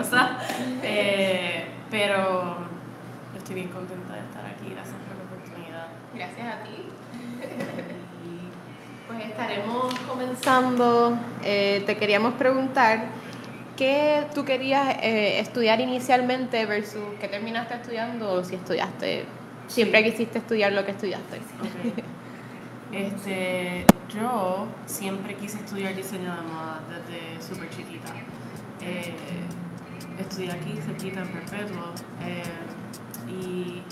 nerviosa. Eh, pero estoy bien contenta de estar aquí. Gracias por la oportunidad. Gracias a ti. Pues estaremos comenzando. Eh, te queríamos preguntar qué tú querías eh, estudiar inicialmente versus qué terminaste estudiando o si estudiaste, siempre quisiste estudiar lo que estudiaste. Este, yo siempre quise estudiar diseño de moda desde súper chiquita. Eh, estudié aquí cerquita en Perpetuo. eh, y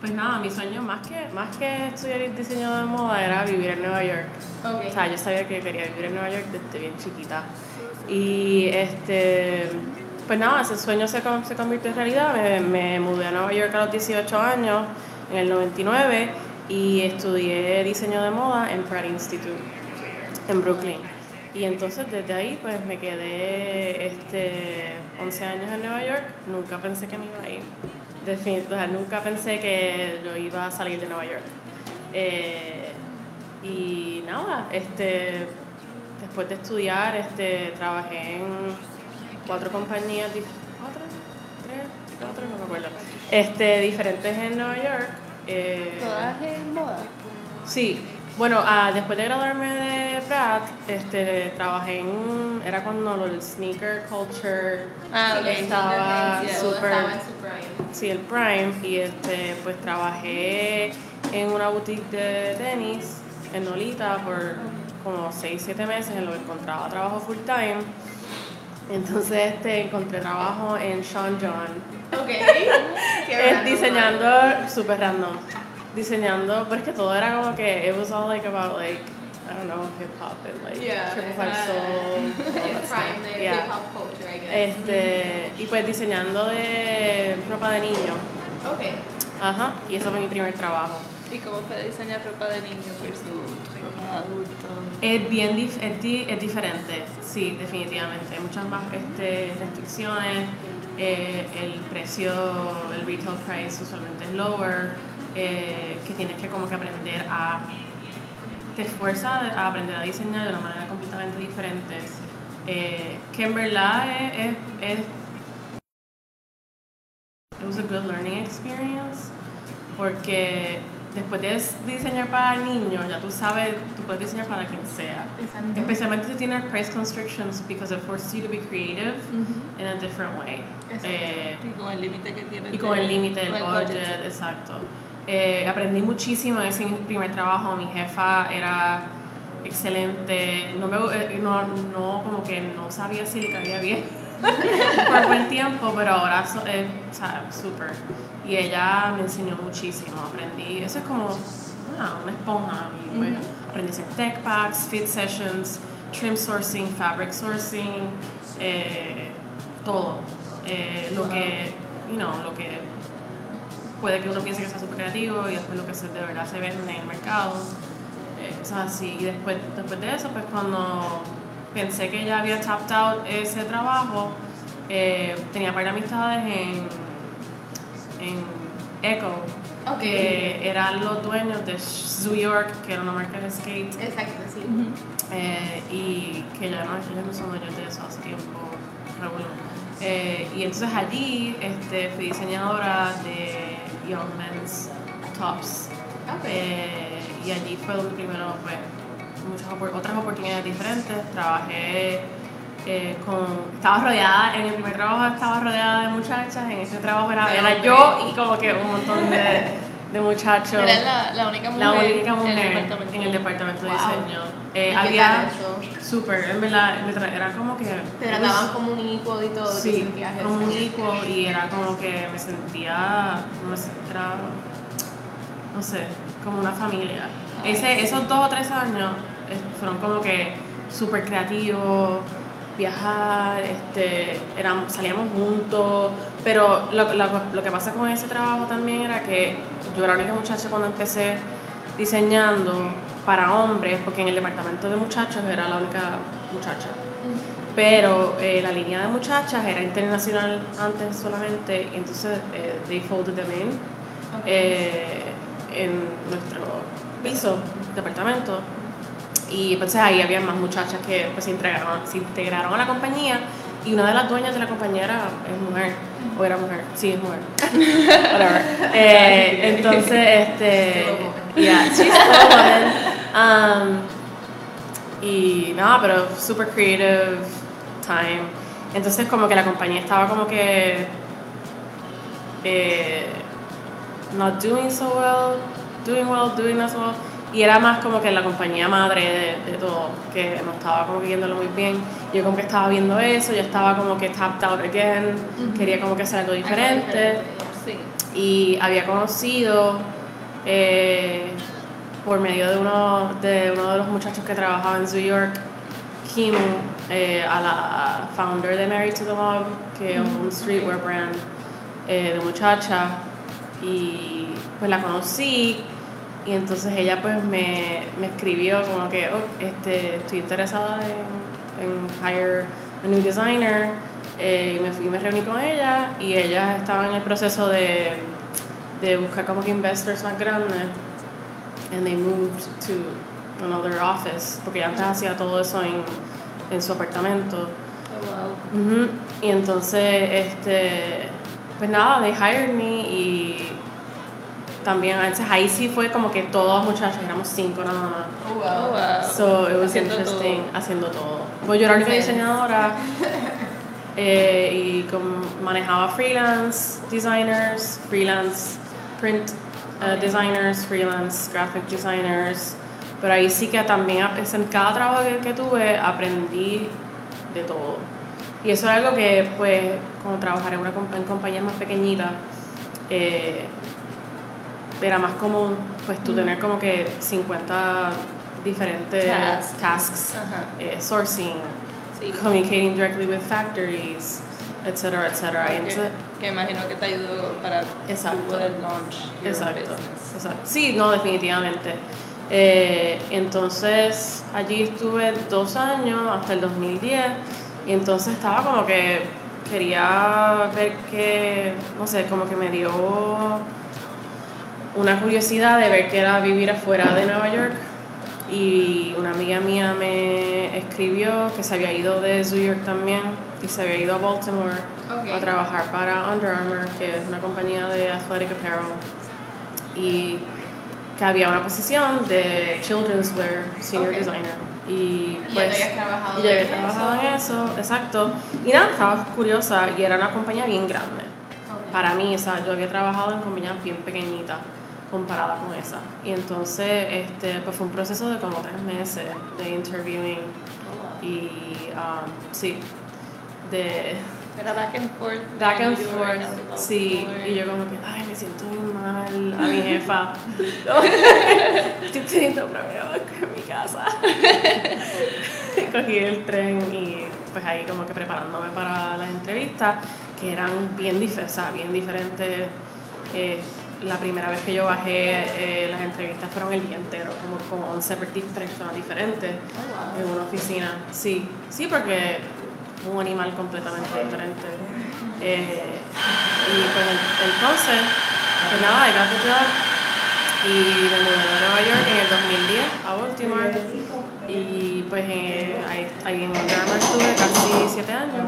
pues nada, mi sueño más que, más que estudiar diseño de moda era vivir en Nueva York. O sea, yo sabía que quería vivir en Nueva York desde bien chiquita. Y este, pues nada, ese sueño se, con- se convirtió en realidad. Me, me mudé a Nueva York a los 18 años, en el 99, y estudié diseño de moda en Pratt Institute, en Brooklyn. Y entonces desde ahí pues me quedé este, 11 años en Nueva York. Nunca pensé que me iba a ir. O sea, nunca pensé que yo iba a salir de Nueva York. Eh, y nada, este, después de estudiar, este, trabajé en cuatro compañías, ¿cuatro? ¿Tres? ¿Cuatro? No me acuerdo. Este, diferentes en Nueva York. Eh, ¿Todas en moda? Sí, bueno, ah, después de graduarme de Pratt, este, trabajé en, era cuando el sneaker culture Ah, ok. estaba súper, sí, el prime, y este, pues trabajé en una boutique de tenis en Nolita por como 6, 7 meses en lo que encontraba trabajo full time. Entonces este, encontré trabajo en Sean John, Ok. Qué eh, diseñando super random diseñando pero es que todo era como que it was all like about like I don't know hip hop and like Yeah, triple five soul all that El stuff. prime de Yeah. hip hop culture, I guess. este y pues diseñando de ropa de niño Ok. ajá y eso fue mi primer trabajo ¿Y cómo fue diseñar ropa de niño versus ropa de adulto? es bien dif- es, di- es diferente sí definitivamente hay muchas más este, restricciones eh, el precio el retail price usualmente es lower eh, que tienes que como que aprender a te esfuerza a aprender a diseñar de una manera completamente diferente eh, que en verdad es, es, es it was a good learning experience porque después de diseñar para niños ya tú sabes tú puedes diseñar para quien sea Exacto. especialmente si tienes price constrictions because it forces you to be creative in a different way Exacto. Eh, Y con el límite que tiene. y con el límite del con budget, exacto. Eh, aprendí muchísimo en ese primer trabajo, mi jefa era excelente, no, me, eh, no, no como que no sabía si le caía bien por buen tiempo, pero ahora so- eh, o sea, súper. Y ella me enseñó muchísimo, aprendí, eso es como ah, una esponja, y pues, aprendí a hacer tech packs, fit sessions, trim sourcing, fabric sourcing, eh, todo. Eh, lo que, you know, lo que puede que uno piense que sea súper creativo y después lo que se, de verdad se vende en el mercado, eh, cosas así. Y después, después de eso, pues cuando pensé que ya había tapped out ese trabajo, eh, tenía par de amistades en, en Echo, Ok. que eran los dueños de Zoo York, que era una marca de skate, Exacto, sí. eh, y que ya no, ellos no son dueños de eso hace tiempo, regular. Eh, y entonces allí este, fui diseñadora de Young Men's Tops. Eh, y allí fue donde primero pues, muchas otras oportunidades diferentes. Trabajé eh, con. Estaba rodeada, en el primer trabajo estaba rodeada de muchachas, en ese trabajo era, yo y como que un montón de, de muchachos. Eres la, la única mujer, La única mujer en el departamento. en el departamento de Wow. diseño. Eh, ¿Y qué había súper, en verdad, me era como que. Te trataban como un equal y todo. ¿te Sí, como un equal y era como que me sentía, sé, era, no sé, como una familia. Ese, esos dos o tres años fueron como que súper creativos, viajar, este, eran, salíamos juntos, pero lo, lo- lo que pasa con ese trabajo también era que yo era la única muchacha cuando empecé diseñando para hombres, porque en el departamento de muchachos era la única muchacha. Pero eh, la línea de muchachas era internacional antes solamente, y entonces eh, they folded them in eh, en nuestro piso, departamento. Y pues ahí había más muchachas que pues, se, integraron, se integraron a la compañía y una de las dueñas de la compañía era, es mujer, o era mujer, sí, es mujer. Whatever. Eh, entonces, este, yeah, she's a woman. Um, y nada, pero super creative time. Entonces como que la compañía estaba como que eh, not doing so well, doing well, doing so well. Y era más como que la compañía madre de, de todo, que no estaba como que viéndolo muy bien. Yo como que estaba viendo eso, yo estaba como que tapped out again, quería como que hacer algo diferente. Sí. Y había conocido eh, por medio de uno, de uno de los muchachos que trabajaba en New York, Kim, eh, a la founder de Married to the Mob, que es un streetwear brand eh, de muchacha. Y pues la conocí y entonces ella pues me, me escribió como que "Oh, este, estoy interesada en, en hire a new designer. Eh, y me fui me reuní con ella y ella estaba en el proceso de, de buscar como que investors más grandes. And they moved to another office porque ella antes hacía todo eso en, en su apartamento. Oh, wow. Ujú, Y entonces, este, pues nada, they hired me y también, entonces ahí sí fue como que todos muchachos, éramos cinco nada más. Oh, Oh, wow. wow. So it was Haciendo interesting todo. haciendo todo. Pues yo era única diseñadora eh, y como manejaba freelance designers, freelance print eh, designers, freelance graphic designers. Pero ahí sí que también en cada trabajo que, que tuve aprendí de todo. Y eso es algo que, pues, como trabajar en, una, en compañías más pequeñitas, eh, era más común, pues, tú tener como que 50 diferentes Tasks. eh, sourcing, Sí. communicating directly with factories, etcétera, etcétera. Y Que, imagino que te ayudó para Exacto. poder launch your Exacto, business. exacto. Sí, no, definitivamente. Eh, entonces, allí estuve dos años, hasta el 2010, y entonces estaba como que quería ver que, no sé, como que me dio una curiosidad de ver qué era vivir afuera de Nueva York. Y una amiga mía me escribió que se había ido de New York también y se había ido a Baltimore a trabajar para Under Armour, que es una compañía de athletic apparel. Y que había una posición de children's wear senior designer. Y pues ya trabajado y en trabajado eso. en eso, exacto. Y nada, estaba curiosa y era una compañía bien grande. Para mí, o sea, yo había trabajado en compañías bien pequeñitas comparada con esa. Y entonces, este, pues fue un proceso de como tres meses de interviewing y, um, sí, de Era back and forth. back and forth, sí, y yo como que, ay, me siento muy mal a mi jefa. Estoy pidiendo pruebas en mi casa. Cogí el tren y pues ahí como que preparándome para las entrevistas, que eran bien, o sea, bien diferentes. Eh, la primera vez que yo bajé, eh, las entrevistas fueron el día entero, como con 11 personas diferentes en una oficina. Sí, sí, porque un animal completamente diferente. Eh, y pues en- entonces, pues nada, job y me mudé a Nueva York en el 2010 a Baltimore. Y pues eh, ahí, en Under estuve casi siete años.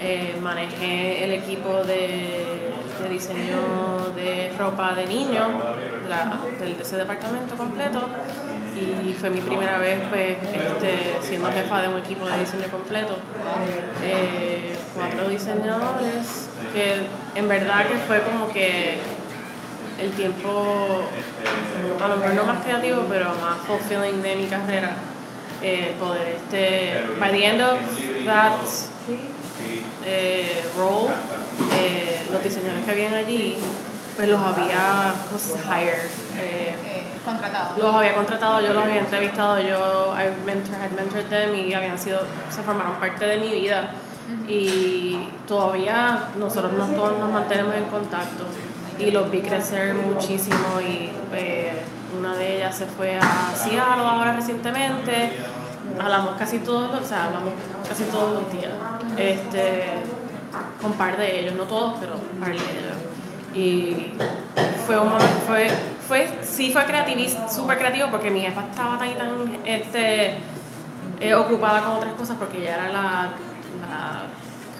Eh, manejé el equipo de, de diseño de ropa de niños de ese departamento completo y fue mi primera vez pues este, siendo jefa de un equipo de diseño completo Eh, cuatro diseñadores que en verdad que fue como que el tiempo a lo mejor no más creativo pero más fulfilling de mi carrera eh, poder este by the end of that eh, role, eh, los diseñadores que habían allí, pues los había hired. Eh, contratado. los había contratado, yo los había entrevistado, yo I mentor, had mentored them y habían sido, se formaron parte de mi vida. Y todavía nosotros nos, todos nos mantenemos en contacto y los vi crecer muchísimo y eh, una de ellas se fue a Seattle ahora recientemente. Hablamos casi todos o sea, hablamos casi todos los días. Este, con par de ellos, no todos, pero par de ellos. Y fue un momento, fue, fue, sí fue creativis, súper creativo porque mi jefa estaba tan este, eh, ocupada con otras cosas porque ella era la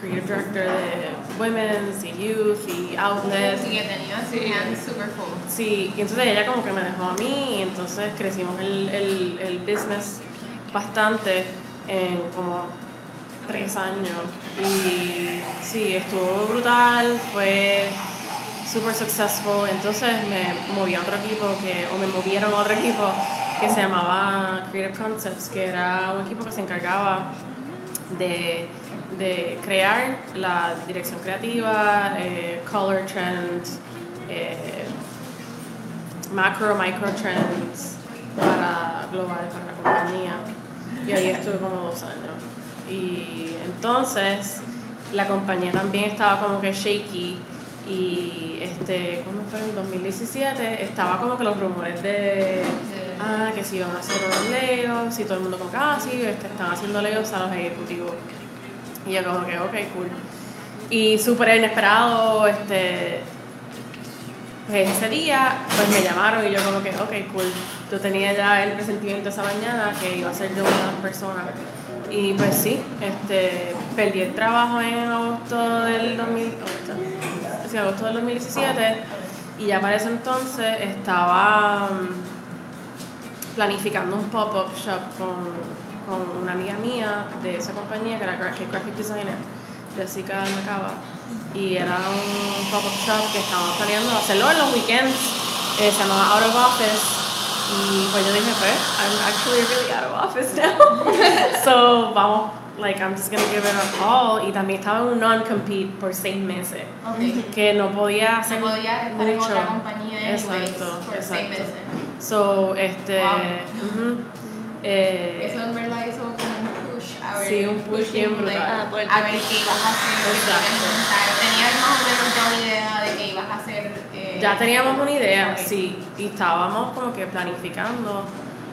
creative director de Women's y Youth y Outlet. Sí, que tenía Sí. hands super full. Sí, y entonces ella como que me dejó a mí y entonces crecimos el, el, el business bastante en como tres años. Y sí, estuvo brutal, fue super successful. Entonces me moví a otro equipo que, o me movieron a otro equipo que se llamaba Creative Concepts, que era un equipo que se encargaba de, de crear la dirección creativa, eh, color trends, eh, macro, micro trends para global, para la compañía. Y ahí estuve como dos años. Y entonces la compañía también estaba como que shaky y este, ¿cuándo fue? En 2017 estaba como que los rumores de ah, que si iban a hacer unos layoffs y todo el mundo como que ah, sí, este, están haciendo layoffs a los ejecutivos. Y yo como que, ok, cool. Y súper inesperado, este, pues ese día, pues me llamaron y yo como que, ok, cool. Yo tenía ya el presentimiento esa mañana que iba a ser yo una de las personas. Y pues sí, este, perdí el trabajo en agosto del 2000, agosto, sí, agosto del 2017 y ya para ese entonces estaba mm, planificando un pop-up shop con, con una amiga mía de esa compañía que era gra- que es graphic designer, Jessica Macaba. Y era un pop-up shop que estábamos planeando hacerlo en los weekends, eh, se llamaba Out of Office. Y pues yo dije, pues, I'm actually really out of office now. so vamos, like, I'm just gonna give it a call. Y también estaba en un non-compete por seis meses, Ok. que no podía hacer podía estar en mucho. otra compañía Exacto, por seis exacto. meses. So, este, Wow. ujú, eh, Eso en verdad hizo como un push a ver. Sí, un push bien brutal. Ah, a ver qué ibas a hacer, qué ibas a Exacto. intentar. Tenías más o menos ya una idea de qué ibas a hacer. eh, Ya teníamos una idea, sí, y estábamos como que planificando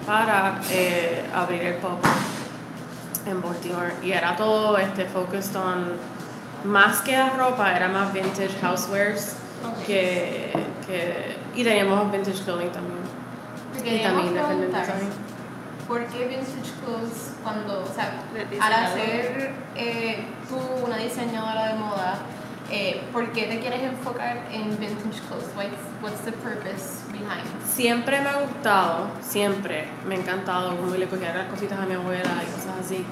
para eh, abrir el pop en Baltimore. Y era todo este, focused on, más que la ropa, era más vintage housewares Ok. que, que, y teníamos vintage clothing también. Independent preguntar. ¿Por qué vintage clothes cuando, o sea, al hacer eh, tú una diseñadora de moda, eh, ¿por qué te quieres enfocar en vintage clothes? What's, what's the purpose behind? Siempre me ha gustado, siempre me ha encantado como le cogía las cositas a mi abuela y cosas así.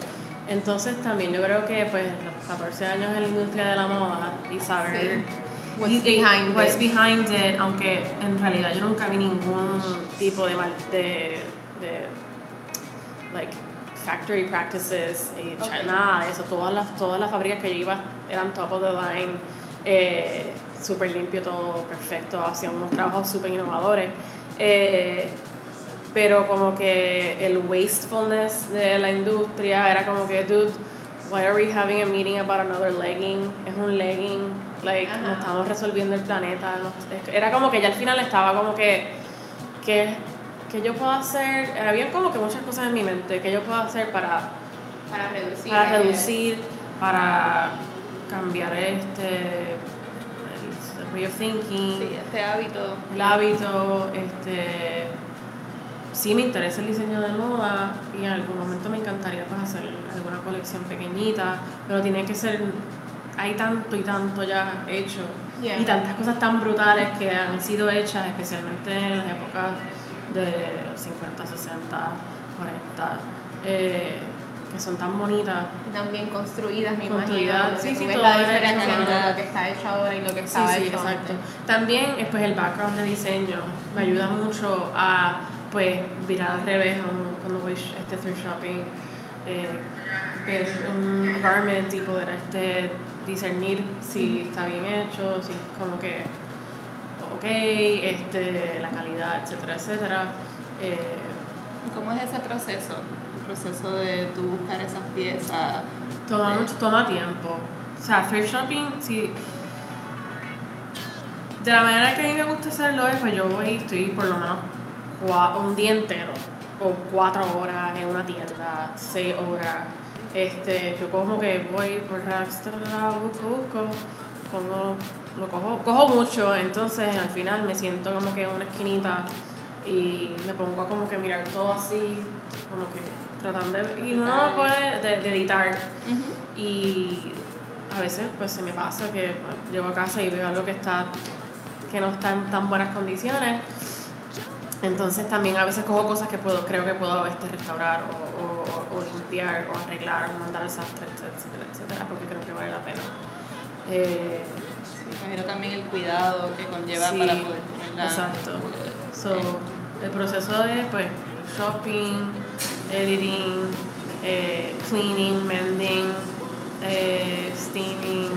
Entonces también yo creo que pues los 14 años en la industria de la moda y saber What's behind what's it. behind it, aunque en realidad yo nunca vi ningún tipo de de, de like factory practices y cha- Ok. nada de eso, todas las, todas las fábricas que yo iba eran top of the line, eh, súper limpio todo, perfecto, hacían unos trabajos súper innovadores. Eh, pero como que el wastefulness de la industria era como que, dude, why are we having a meeting about another legging? Es un legging, like, Ajá. no estamos resolviendo el planeta. no- era como que ya al final estaba como que, que, que yo puedo hacer, había como que muchas cosas en mi mente que yo puedo hacer para, Para reducir. para reducir, para cambiar este, el way of thinking Sí, este hábito. el hábito, este, sí me interesa el diseño de moda y en algún momento me encantaría pues hacer alguna colección pequeñita, pero tiene que ser, hay tanto y tanto ya hecho Yeah. y tantas cosas tan brutales que han sido hechas, especialmente en las épocas de los 50, 60, 40, eh, que son tan bonitas. También construidas, me Construidas, imagino. sí, sí, todo la diferencia hecho, entre lo que está hecho ahora y lo que Sí, estaba sí, hecho exacto. antes. También pues, el background de diseño me ayuda mucho a pues virar al revés cuando- voy este thrift shopping, eh, ver un garment y poder este, discernir si está bien hecho, si es como que ok, este, la calidad, etcétera, etcétera. Eh, ¿Cómo es ese proceso? El proceso de tú buscar esas piezas. Toma mucho, toma tiempo. O sea, thrift shopping, si. De la manera que a mí me gusta hacerlo es, pues yo voy y estoy por lo menos un día entero, o cuatro horas en una tienda, seis horas. Este, yo como que voy por tra, busco, busco, pongo, lo cojo, cojo mucho, entonces al final me siento como que en una esquinita y me pongo a como que mirar todo así, como que tratando de, y no puede de, de editar. Y a veces pues se me pasa que llego a casa y veo algo que está que no está en tan buenas condiciones entonces también a veces cojo cosas que puedo creo que puedo este, restaurar o, o- o limpiar o arreglar o mandar al sastre etcétera etcétera porque creo que vale la pena Eh, Imagino también el cuidado que conlleva Sí, para poder tenerla. exacto. So, el proceso de pues, shopping, editing, eh, cleaning, mending, eh, steaming,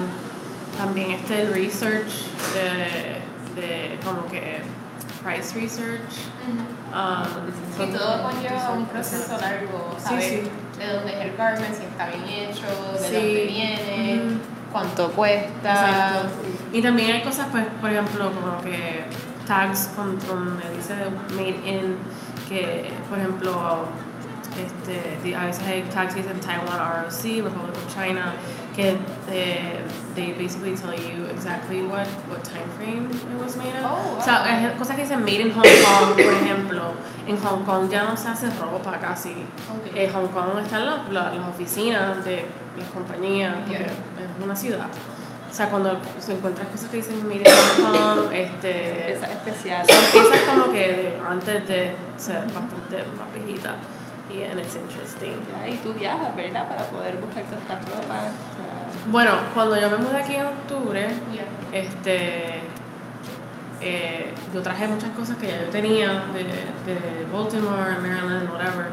también este el research de, de como que price research. um, Y todo conlleva un proceso largo, Sí, saber sí. de dónde es el garment, si está bien hecho, de Sí. dónde viene, Ujú. cuánto cuesta. Exacto. Y también hay cosas, pues, por ejemplo, como que tags con, con me dice made in, que, por ejemplo, este, a veces hay tags que dicen Taiwan ROC, Republic of China, que eh, they basically tell you exactly what, what time frame it was made in. Oh, O sea, wow. hay cosas que dicen made in Hong Kong, por ejemplo. En Hong Kong ya no se hace ropa casi. Ok. En Hong Kong están las, las, las oficinas de las compañías, Yeah. es una ciudad. O sea, cuando se encuentran cosas que dicen made in Hong Kong, este, Esa especial. son piezas como que antes de ser bastante más viejitas. Y and it's interesting. Ya, Y tú viajas, ¿verdad? Para poder buscar estas ropas. Bueno, cuando yo me mudé aquí en octubre, Yeah. este eh, yo traje muchas cosas que ya yo tenía de, de Baltimore, Maryland, whatever,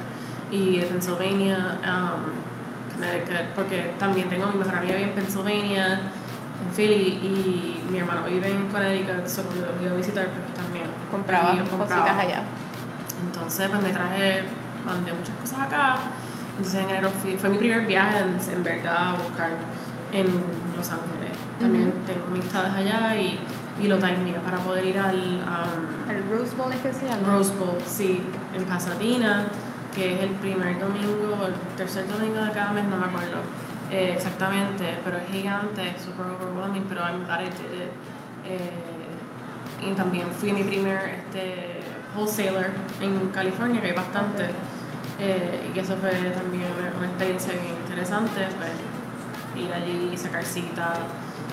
y de Pennsylvania, um, Connecticut, porque también tengo mi mejor amiga en Pennsylvania, en Philly, y mi hermano vive en Connecticut, so cuando lo iba a visitar, pues también Compraba yo compraba. cositas allá. Entonces, pues me traje, mandé muchas cosas acá. Entonces, en enero fue mi primer viaje en, en verdad a buscar en Los Ángeles. También tengo amistades allá y, y lo timea para poder ir al um, El Rose Bowl es que se llama. Rose Bowl, sí, en Pasadena, que es el primer domingo, el tercer domingo de cada mes, no me acuerdo eh, exactamente, pero es gigante, es super overwhelming, pero I'm glad I did it. Eh, y también fui mi primer este, wholesaler en California, que hay bastante, eh, y eso fue también una, una experiencia bien interesante, pues, ir allí, sacar cita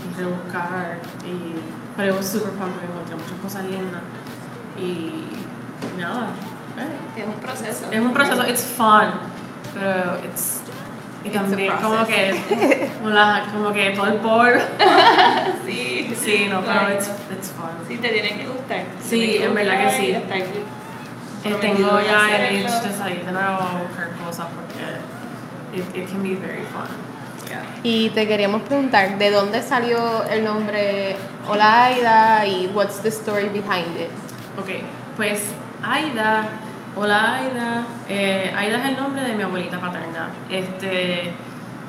y rebuscar, y, pero it was super fun porque encontré muchas cosas lindas y nada, eh, Es un proceso. es un proceso, it's fun, pero it's y también como que como, la- como que todo el polvo, Sí, sí, no, pero it's, it's fun. Sí, te tienen que gustar. Sí, en verdad que sí. Eh, tengo en ya el itch de salir de nuevo a buscar cosas porque it, it can be very fun. Y te queríamos preguntar, ¿de dónde salió el nombre Hola Aida y what's the story behind it? Ok, pues Aida, hola Aida, eh, Aida es el nombre de mi abuelita paterna. Este,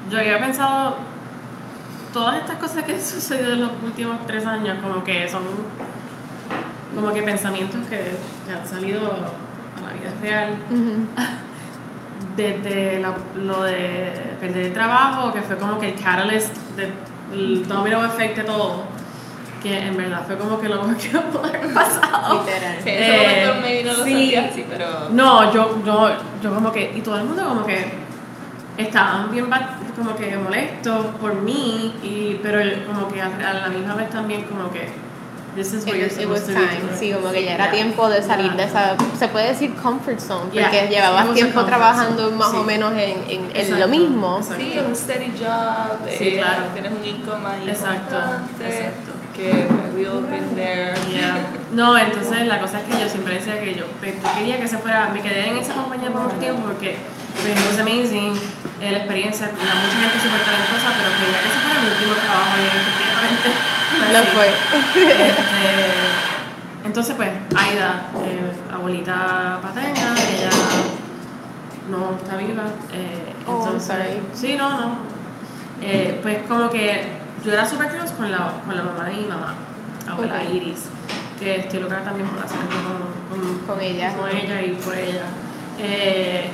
yo había pensado todas estas cosas que han sucedido en los últimos tres años, como que son como que pensamientos que, que han salido a la vida real. Desde la- lo de perder el trabajo, que fue como que el catalyst del domino effect de todo, que en verdad fue como que lo mejor que pudo haber pasado. Literal. Sí, en ese Eh, momento no lo sí. sabía así, pero. No, yo, yo, yo como que, y todo el mundo como que estaban bien como que molestos por mí, y, pero como que a, a la misma vez también como que this is what you're It, it was supposed to be time, sí, como que ya era Yeah. tiempo de salir de esa, se puede decir comfort zone, porque it llevabas tiempo trabajando zone, más sí. o menos en, en, en Exacto, lo mismo. exacto. Sí, un steady job, Sí, eh, claro. tienes un income ahí Exacto, exacto. que we all been there. Yeah. No, entonces la cosa es que yo siempre decía que yo, pues, yo quería que se fuera, me quedé en esa compañía por mucho tiempo porque pues, it was amazing, eh, la experiencia, la mucha gente súper talentosa, pero quería que se fuera mi último trabajo y efectivamente fue Lo así. fue. Este, entonces pues, Aida, eh, abuelita paterna, ella no está viva, eh, Oh, entonces, sorry. sí, no, no, Eh, pues como que yo era súper close con la, con la mamá de mi mamá, abuela. Iris, que estoy loca también por hacer con, con, Con ella. con ella y por ella. Eh,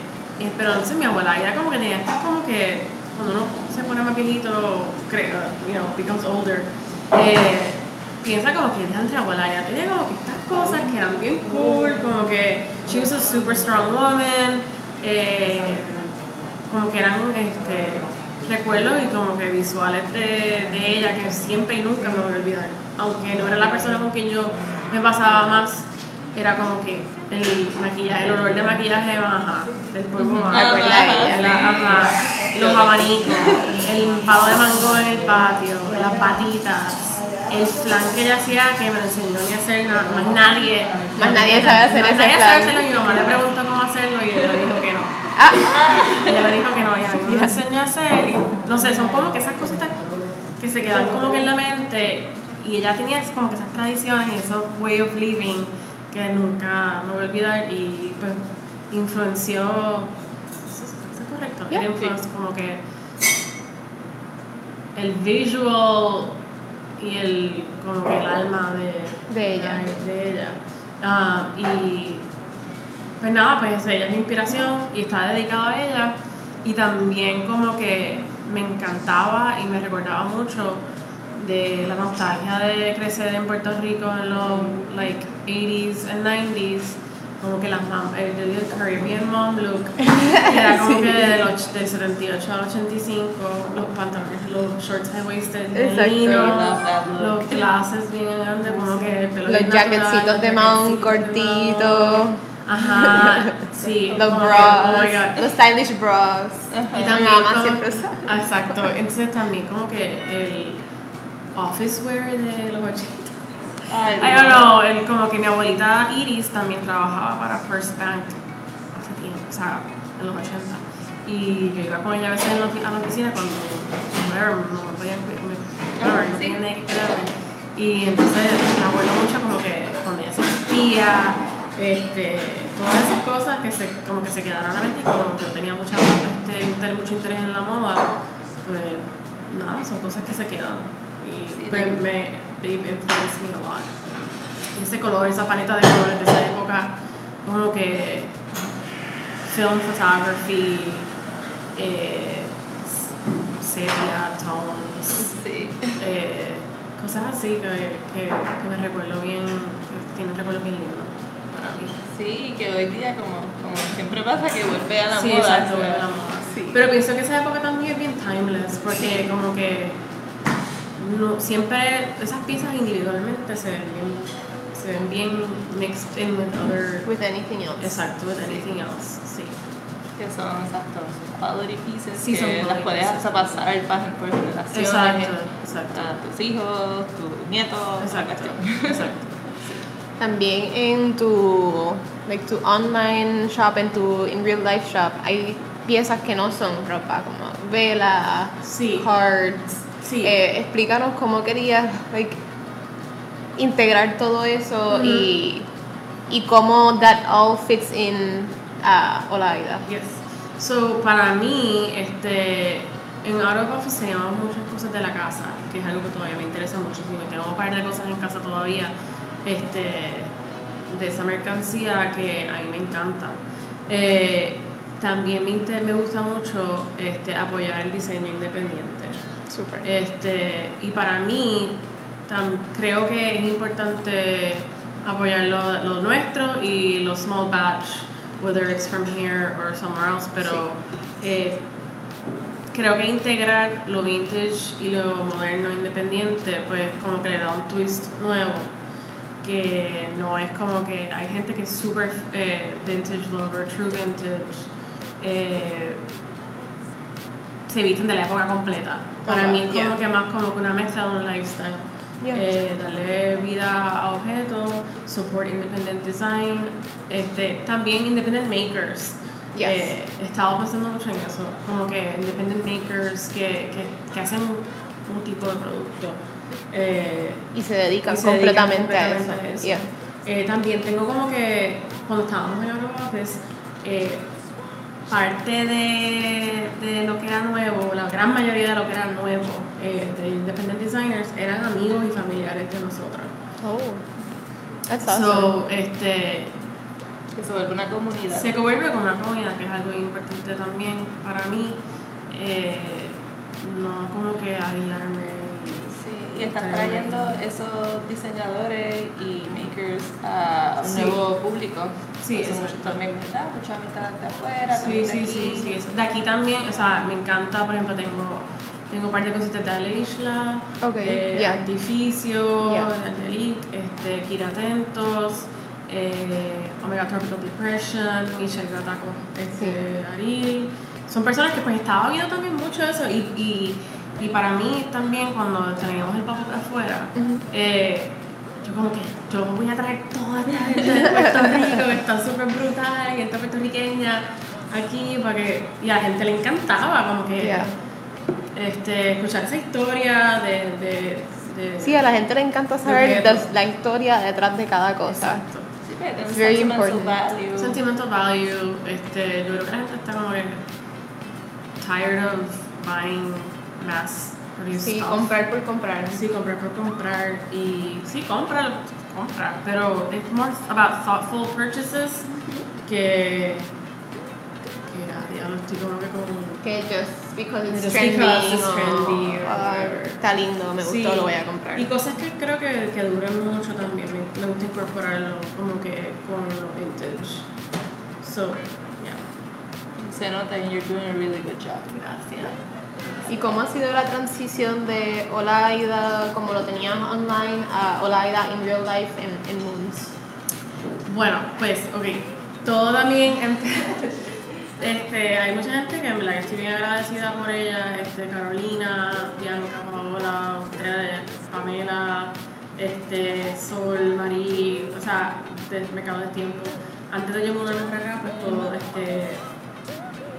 pero entonces mi abuela era como que tenía como que cuando uno se pone más viejito, creo, you know, becomes older, eh, piensa como que de abuela ya tenía como que estas cosas que eran bien cool, como que she was a super strong woman, eh, como que eran este, recuerdos y como que visuales de, de ella que siempre y nunca me voy a olvidar. Aunque no era la persona con quien yo me pasaba más, era como que el maquillaje, el olor de maquillaje ajá, del polvo Me acuerdo de ella. la- ajá, los abanicos, el palo de mango en el patio, las patitas, el flan que ella hacía que me lo enseñó ni a hacer nada, más nadie. Más nadie sabe hacer más ese nadie flan. sabe hacerlo y mi mamá le preguntó cómo hacerlo y ella le dijo que no. Ah, Ella me dijo que no, ella me enseñó a hacer y no sé, son como que esas cositas que se quedan como que en la mente y ella tenía como que esas tradiciones y esos way of living que nunca me voy a olvidar y pues influenció, ¿eso es, correcto? Yeah. It influenced como que el visual y el como que el alma de, De ella. de ella. Ah, y pues nada, pues ella es mi inspiración y está dedicado a ella. Y también como que me encantaba y me recordaba mucho de la nostalgia de crecer en Puerto Rico en los like 80s and 90s. Como que las mam, el, el Caribbean mom look, que era como Sí. que del, del 78 al 85, los pantalones, los shorts high waisted, los glasses bien grandes, como que el pelo los jaquecitos de los mount cortitos, Ajá, sí. los que, bras, oh my God. los stylish bras. Y también mamá como- siempre. Exacto, entonces también como que el office wear de los 80. Ay, I don't know, el, como que mi abuelita Iris también trabajaba para First Bank hace tiempo, o sea, en los 80. Y yo iba con ella a veces en la a la oficina cuando no me whatever, no tenían nada que cuidarme. Y entonces me acuerdo mucho como que cuando ella se vestía, este, todas esas cosas que se, como que se quedaron a la mente y como que yo tenía mucha, este, mucho interés en la moda, pues nada, son cosas que se quedan. Y Sí, pues, me, they've influenced me a lot. Y ese color, esa paleta de colores de esa época, como que film photography, eh, sepia tones, Sí. eh, cosas así que, que, que me recuerdo bien, que tienen recuerdos bien para mí. Sí, que hoy día, como, como siempre pasa, que vuelve a la sí, moda. exacto, vuelve a la moda. sí. Pero pienso que esa época también es bien timeless, porque como que no, siempre esas piezas individualmente se ven bien, se ven bien mixed in with other, With anything else. exacto, with anything else, sí. Que son exacto, quality pieces Sí, que son las puedes hasta pasar por generaciones Exacto, exacto. a tus hijos, tus nietos, Exacto, exacto. También en tu, like, tu online shop, en tu in real life shop, hay piezas que no son ropa, como velas, Sí. cards. Sí. Eh, explícanos cómo querías like, integrar todo eso y, y cómo that all fits in a Hola Aida. Yes. So, para mí, este, en Out of Office tenemos muchas cosas de la casa, que es algo que todavía me interesa muchísimo. Tengo un par de cosas en casa todavía, este, de esa mercancía que a mí me encanta. Eh, también me, inter- me gusta mucho este, apoyar el diseño independiente. Super. Este, y para mí, tam- creo que es importante apoyar lo, lo nuestro y los small batch, whether it's from here or somewhere else, pero eh, creo que integrar lo vintage y lo moderno independiente, pues como que le da un twist nuevo. Que no es como que hay gente que es super eh, vintage lover, true vintage. eh, se visten de la época completa. Para Ajá, mí es como yeah. que más como una mezcla de un lifestyle. Yeah. Eh, darle vida a objetos, support independent design, este, también independent makers. Yes. Eh, he estado pensando mucho en eso, como que independent makers que, que, que hacen un tipo de producto. Eh, Y se dedican y se dedican completamente, a eso. completamente a eso. Yeah. Eh, también tengo como que, cuando estábamos en Europa, pues, eh, parte de, de lo que era nuevo, la gran mayoría de lo que era nuevo eh, de Independent Designers eran amigos y familiares de nosotros. Oh, that's awesome. So, este, Que se vuelve una comunidad. se vuelve como una comunidad, que es algo importante también para mí. eh, no como que aislarme. Sí. Y estás trayendo esos diseñadores y makers a un Sí. nuevo público. Sí, exacto. mucho- también, ¿verdad? Mucha amistad de afuera, Sí, de sí, aquí. sí, sí. eso. De aquí también, o sea, me encanta, por ejemplo, tengo, tengo un par de cositas de Ale Isla, eh. Artificio, de Elite, este, Kira Atentos, eh, Omega Tropical Depression, Michelle Gataco, este, Ari. Son personas que pues estaba viendo también mucho eso y, y, y para mí también cuando teníamos el pop afuera, eh, yo como que yo voy a traer toda esta gente de Puerto Rico que está súper brutal y gente puertorriqueña aquí para que y a la gente le encantaba como que Yeah. este escuchar esa historia de, de, de- Sí, a la gente le encanta saber la historia detrás de cada cosa. exacto Sí, It's very sentimental important. value. sentimental value este yo creo que la gente está como que tired of buying produced Sí, stuff. comprar por comprar. Sí, comprar por comprar y sí, compra, compra, pero it's more about thoughtful purchases que que ah, diablo, estoy como que con Que just because it's Just trendy, because it's o, trendy or whatever. está lindo, me gustó, Sí, lo voy a comprar. Y cosas que creo que, que duran mucho también, me, me gusta incorporarlo como que con lo vintage. So, yeah, Se nota and you're doing a really good job. gracias. ¿Y cómo ha sido la transición de Hola Aida, como lo teníamos online, a Hola Aida in real life en, en Moons? Bueno, pues, ok, todo también, este, hay mucha gente que verdad que estoy bien agradecida por ella, este, Carolina, Bianca, Paola, ustedes, Pamela, este, Sol, Marí, o sea, del mercado de tiempo. Antes de yo mudarme para pues todo, este,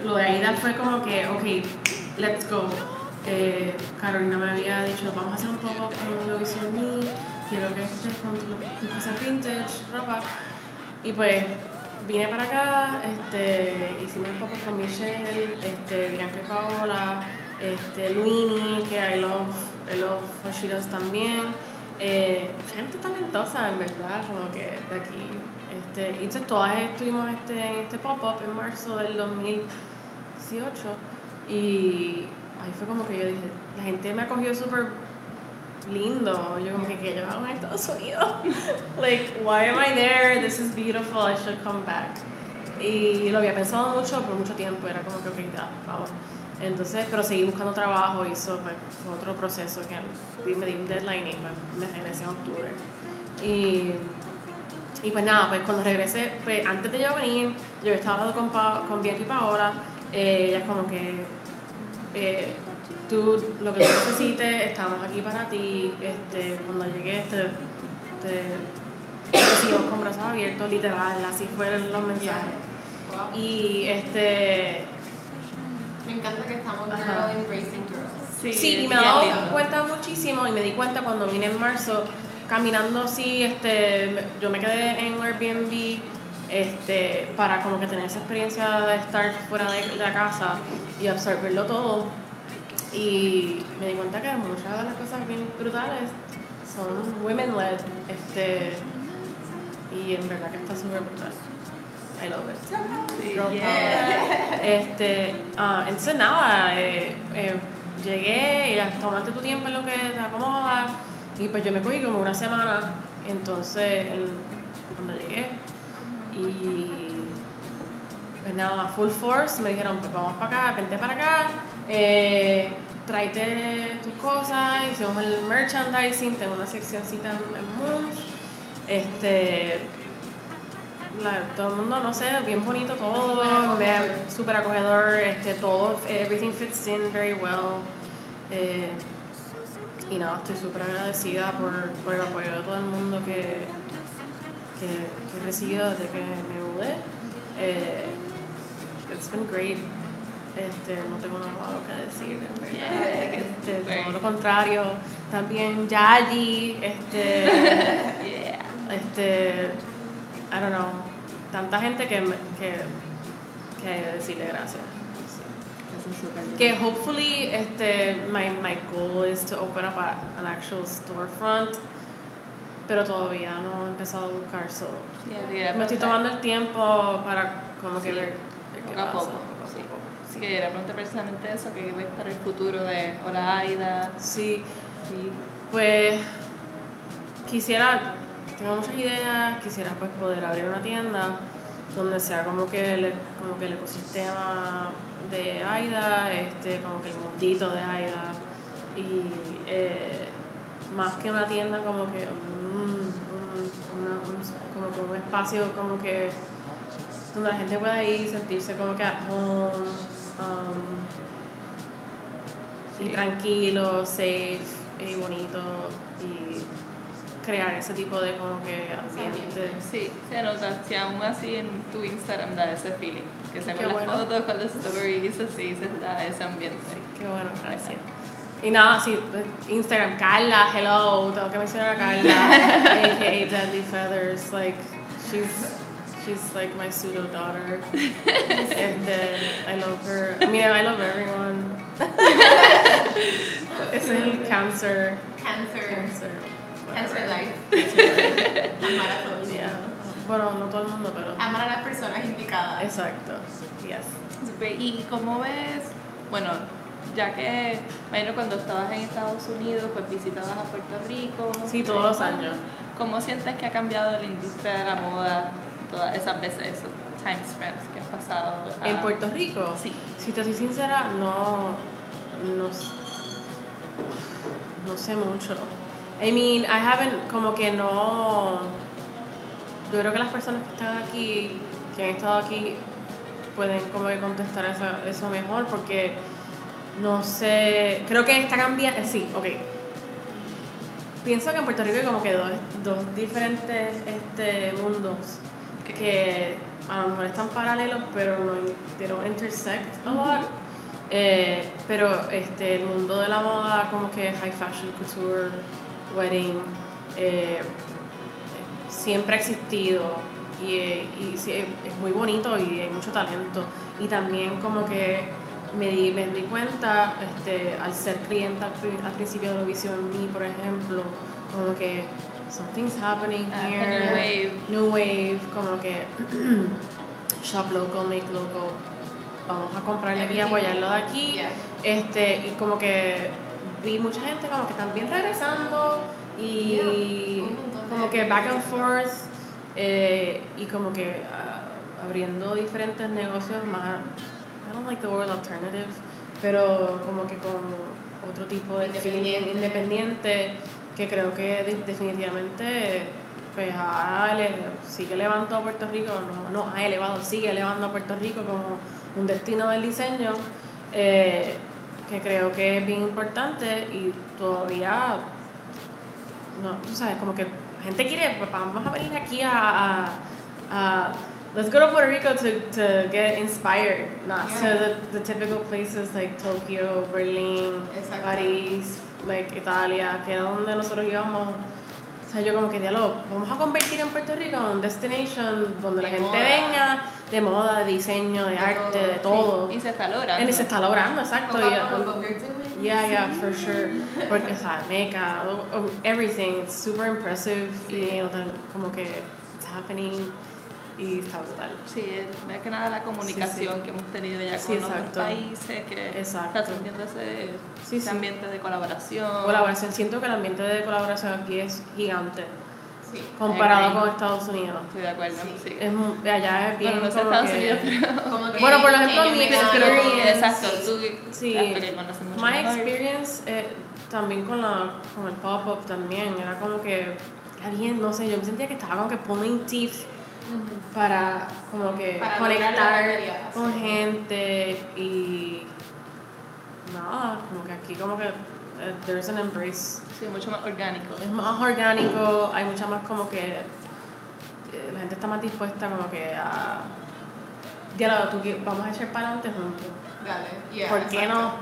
lo de Aida fue como que, ok, let's go. Eh, Carolina me había dicho, vamos a hacer un pop-up en Lovisión Me, quiero que estés con cosas vintage, ropa. Y pues vine para acá, este, hicimos un pop-up con Michelle, este, Bianca Paola, este, Luini, que I love, I love también. Eh, gente talentosa, en verdad, como que de aquí. Este, y entonces todas estuvimos este, en este pop-up en marzo del 2018 y ahí fue como que yo dije, la gente me acogió súper lindo, yo como que, que yo hago en Estados Unidos? like, why am I there? This is beautiful, I should come back. Y lo había pensado mucho por mucho tiempo, era como que, ok, ya, vamos. Entonces, pero seguí buscando trabajo y eso fue otro proceso que me di un deadline y me regresé en octubre. Y y pues nada, pues cuando regresé, pues antes de yo venir, yo estaba hablando con, pa con Bianca y Paola, eh, ella es como que eh, tú lo que tú necesites, estamos aquí para ti, este, cuando llegué te, te recibimos con brazos abiertos, literal, así fueron los mensajes. Y este Me encanta que estamos girl embracing girls. Sí, y me he dado cuenta muchísimo y me di cuenta cuando vine en marzo, caminando así, este, yo me quedé en Airbnb este, para como que tener esa experiencia de estar fuera de la casa y absorberlo todo. Y me di cuenta que muchas de las cosas bien brutales son women-led este, y en verdad que está súper brutal. I love it. Yeah. Este, ah, entonces nada, eh, eh, llegué y ya tomaste tu tiempo en lo que te acomoda y pues yo me cogí como una semana, entonces el- cuando llegué y pues nada, full force, me dijeron pues vamos para acá, vente para acá, eh, tráete tus cosas, hicimos el merchandising, tengo una seccioncita en, Moons, este la- todo el mundo, no sé, bien bonito todo, súper acogedor, este, todo, everything fits in very well. Eh, y nada, estoy súper agradecida por, por el apoyo de todo el mundo que, que, que he recibido desde que me mudé. Eh, it's been great. Este, no tengo nada malo que decir, en verdad. Yeah, Este, todo lo contrario. También Yayi, este, Yeah. este, I don't know, tanta gente que, que, que decirle gracias. Que hopefully, este, my, my goal is to open up a, an actual storefront, pero todavía no he empezado a buscar, so Yeah, me estoy tomando el tiempo para como que Sí, ver, ver qué poco a pasa, poco, poco a sí. poco. Sí, que preguntar precisamente eso, que ves para el futuro de Hola Aida. Sí, Sí. Pues quisiera, tengo muchas ideas, quisiera pues poder abrir una tienda donde sea como que el, como que el ecosistema de AIDA, este, como que el mundito de AIDA y eh, más que una tienda como que un, un- una- un- como que un espacio como que donde la gente pueda ir sentirse como que at home um, y tranquilo, safe y bonito y crear ese tipo de como que ambiente. Sí, se nota. Si aún así en tu Instagram da ese feeling. Que se ven las bueno. fotos con stories, así se da ese ambiente. Qué bueno, gracias. Y nada, sí, Instagram, Carla, hello, tengo que mencionar a Carla, aka Deadly Feathers, like, she's, she's like my pseudo daughter. Este, I love her. I mean, I love everyone. es el cáncer. Cancer. Cáncer. Cancer life. Amar a todo Yeah. Bueno, no todo el mundo, pero. Amar a las personas indicadas. Exacto. Yes. Súper. ¿Y cómo ves? Bueno, ya que, bueno, cuando estabas en Estados Unidos, pues visitabas a Puerto Rico. Sí, todos los años. ¿Cómo sientes que ha cambiado la industria de la moda todas esas veces, esos time spans que has pasado? a- En Puerto Rico, Sí. si te soy sincera, no, no, no sé mucho. I mean, I haven't, como que no, yo creo que las personas que están aquí, que han estado aquí, pueden como que contestar esa- eso mejor porque no sé, creo que está cambiando, sí, ok. Pienso que en Puerto Rico hay como que dos, dos diferentes este, mundos que a lo mejor están paralelos, pero no don't intersect a lot. Eh, pero este, el mundo de la moda, como que high fashion, couture, wedding, eh, siempre ha existido y, y sí, es muy bonito y hay mucho talento. Y también como que me di, me di cuenta, este, al ser cliente al, al principio de Eurovision Me, por ejemplo, como que something's happening Ah, here. new wave. New wave, como que shop local, make local. Vamos a comprarle aquí apoyarlo de aquí. Yeah. Este, y como que vi mucha gente como que también regresando y Yeah, como que back and forth eh, y como que ah, abriendo diferentes negocios más, I don't like the word alternative, pero como que con otro tipo de Independiente. independiente que creo que de- definitivamente pues ha ele- sigue elevando a Puerto Rico, no, no ha elevado, sigue elevando a Puerto Rico como un destino del diseño eh, que creo que es bien importante y todavía no, tú sabes, como que la gente quiere, pues, vamos a venir aquí a, a, a- let's go to Puerto Rico to, to get inspired, not Yeah. to the, the typical places like Tokyo, Berlin, Exacto. París, like Italia, que es donde nosotros íbamos. O sea, yo como que diálogo, vamos a convertir en Puerto Rico en destination donde la De gente moda. venga de moda, de diseño, de, De arte, todo, de todo. Y se está logrando. Y se está logrando, exacto. Y- Yeah, yeah, for sure. Porque, o sea, meca, everything, it's super impressive y o sea, como que it's happening y está brutal. Sí, es más que nada la comunicación Sí, sí. que hemos tenido ya Sí, con otros exacto. países, que Exacto. está surgiendo ese, Sí, ese sí. ambiente de colaboración. Colaboración, siento que el ambiente de colaboración aquí es gigante Sí. comparado con Estados Unidos. Estoy de acuerdo, Sí. sí. Es, allá es bien Bueno, no sé Estados que- Unidos, pero... Como que Bueno, por ejemplo, mi experience- Exacto, tú Sí. My experience eh, también con, la, con el pop-up también era como que, bien, no sé, yo me sentía que estaba como que pulling teeth para como que Para conectar con gente y nada, como que aquí como que eh, there's an embrace. Sí, mucho más orgánico. Es más orgánico, hay mucha más como que eh, la gente está más dispuesta como que a diálogo, tú que- vamos a echar para adelante juntos. Dale, yeah, ¿Por qué exacto. no?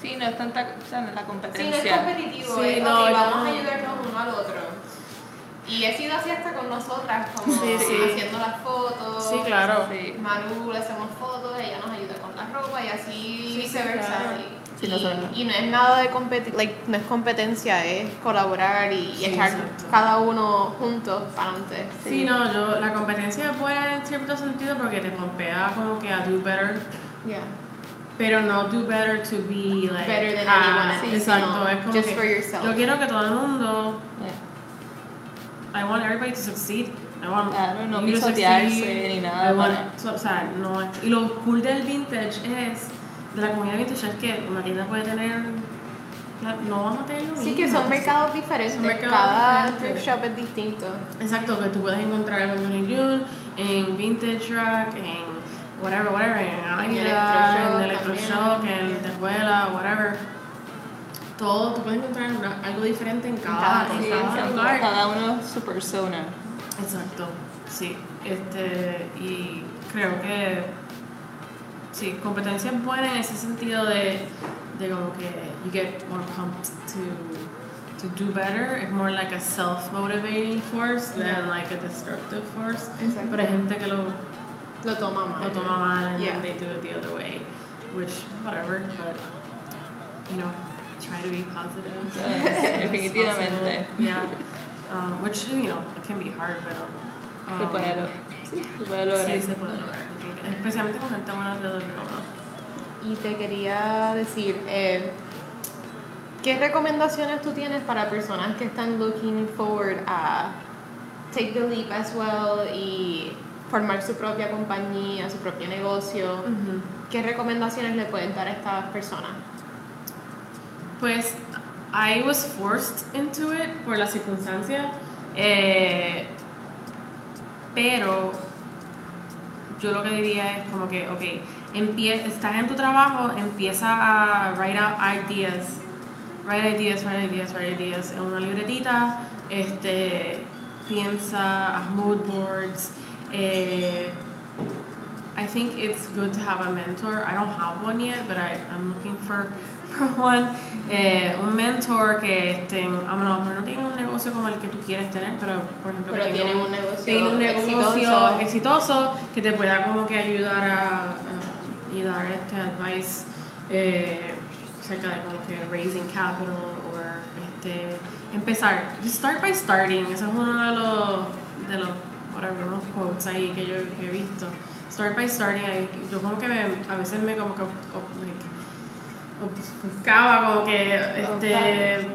Sí, no es tanta o sea, la Sí, no es competencia. competitivo, Sí, es, no, vamos no. a ayudarnos uno al otro. Y he sido así hasta con nosotras, como Sí, sí. haciendo las fotos. Sí, claro. Sí. Manu le hacemos fotos, ella nos ayuda con la ropa y así Sí, viceversa. claro. Y- Sí, y, y no es nada de competi like, no es competencia, es colaborar y, y Sí, echar exacto. cada uno juntos para adelante. Sí, no, yo, la competencia es buena en cierto sentido porque te pompea como que a do better. Yeah. pero no do better to be like Better than ah, anyone else, exacto no, es como just que for yourself. yo quiero que todo el mundo. I want everybody to succeed I want Claro, no pisotearse ni nada I want- para- o sea no y lo cool del vintage es de la comunidad vintage es que una tienda puede tener no vamos a tener lo Sí, que mismo. son mercados diferentes. Son mercados Cada diferentes. thrift shop es distinto. Exacto, que tú puedes encontrar en June, en Vintage Rack, en whatever, whatever, en Aida, en Electroshock en La Escuela, whatever. Todo, tú puedes encontrar una- algo diferente en cada, cada- en cada lugar. Cada uno su persona. Exacto, sí. Este, y creo que sí, competencia es buena en ese sentido de, de como que you get more pumped to, to do better. It's more like a self-motivating force than like a destructive force. Exacto. Pero hay gente que lo, Lo toma mal. lo toma mal and Yeah. they do it the other way, which, whatever, but, you know, try to be positive. Sí, definitivamente. Yeah. Um, which, you know, it can be hard, pero... Se um, puede, lo- sí, se puede lograr. Sí, se puede lograr. Especialmente con gente buena alrededor de uno. Y te quería decir, eh, ¿qué recomendaciones tú tienes para personas que están looking forward a take the leap as well y formar su propia compañía, su propio negocio? ¿Qué recomendaciones le puedes dar a estas personas? Pues, I was forced into it por la circunstancia, eh, pero yo lo que diría es como que, ok, empie estás en tu trabajo, empieza a write out ideas, write ideas, write ideas, write ideas en una libretita, este, piensa, mood boards, eh, I think it's good to have a mentor. I don't have one yet, but I'm looking for, one. Eh, un mentor que este, a lo mejor no tiene un negocio como el que tú quieres tener, pero por ejemplo Pero tiene un negocio un negocio exitoso. exitoso que te pueda como que ayudar a, a- y dar este advice eh, acerca de como que raising capital o este, empezar. Just start by starting. Eso es uno de los, de los whatever, unos quotes ahí que yo que he visto. Start by starting. Yo como que me, a veces me como que like, buscaba como que este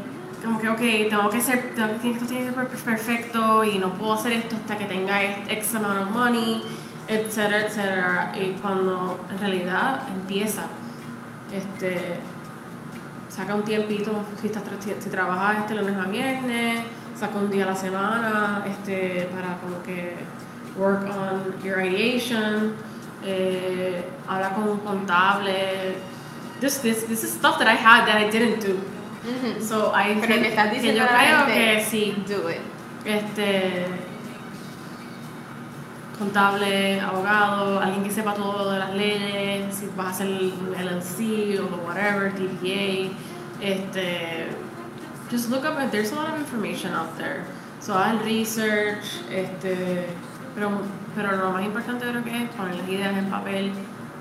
como que ok tengo que ser tengo que esto perfecto y no puedo hacer esto hasta que tenga X amount of money etcétera etcétera. Y cuando en realidad empieza este saca un tiempito si estás si trabajas este lunes a viernes saca un día a la semana este para como que work on your ideation eh, habla con un contable this, this, this is stuff that I had that I didn't do Ujú. so I Pero think estás que yo creo que sí Do it. este contable, abogado, alguien que sepa todo de las leyes, si vas a hacer un LLC o whatever, DBA, este just look up there's a lot of information out there. So haz research, este pero pero lo más importante creo que es poner las ideas en papel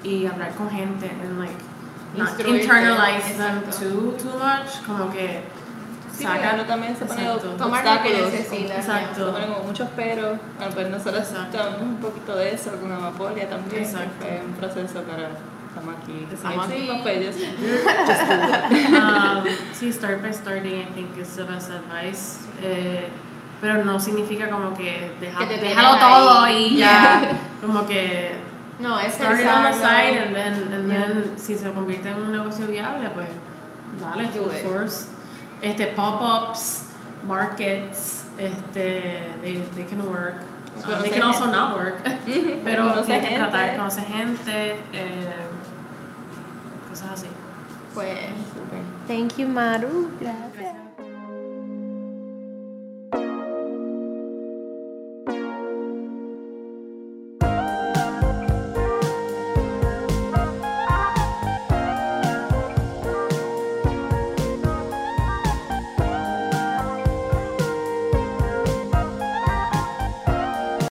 y hablar con gente and like not internalize them too too much, como que Sí, saca también se pone. Tomar lo que necesita. Exacto. Se ponen como muchos peros. Bueno, pues nosotros Exacto. tenemos un poquito de eso con Amapolia también. Exacto. Fue un proceso, pero estamos aquí. Estamos Sí, aquí. pues, that. um, sí, start by starting, I think is the best advice. Eh, pero no significa como que deja, Que te déjalo todo ahí. y ya, como que No, es start it on the side and then, and Yeah. then si se convierte en un negocio viable, pues dale, Do it. Este, pop-ups, markets, este, they, they can work. Uh, Conocer they can also gente. not work. pero tienes que tratar, conocer gente, eh, cosas así. Pues, Súper. thank you, Maru. Gracias.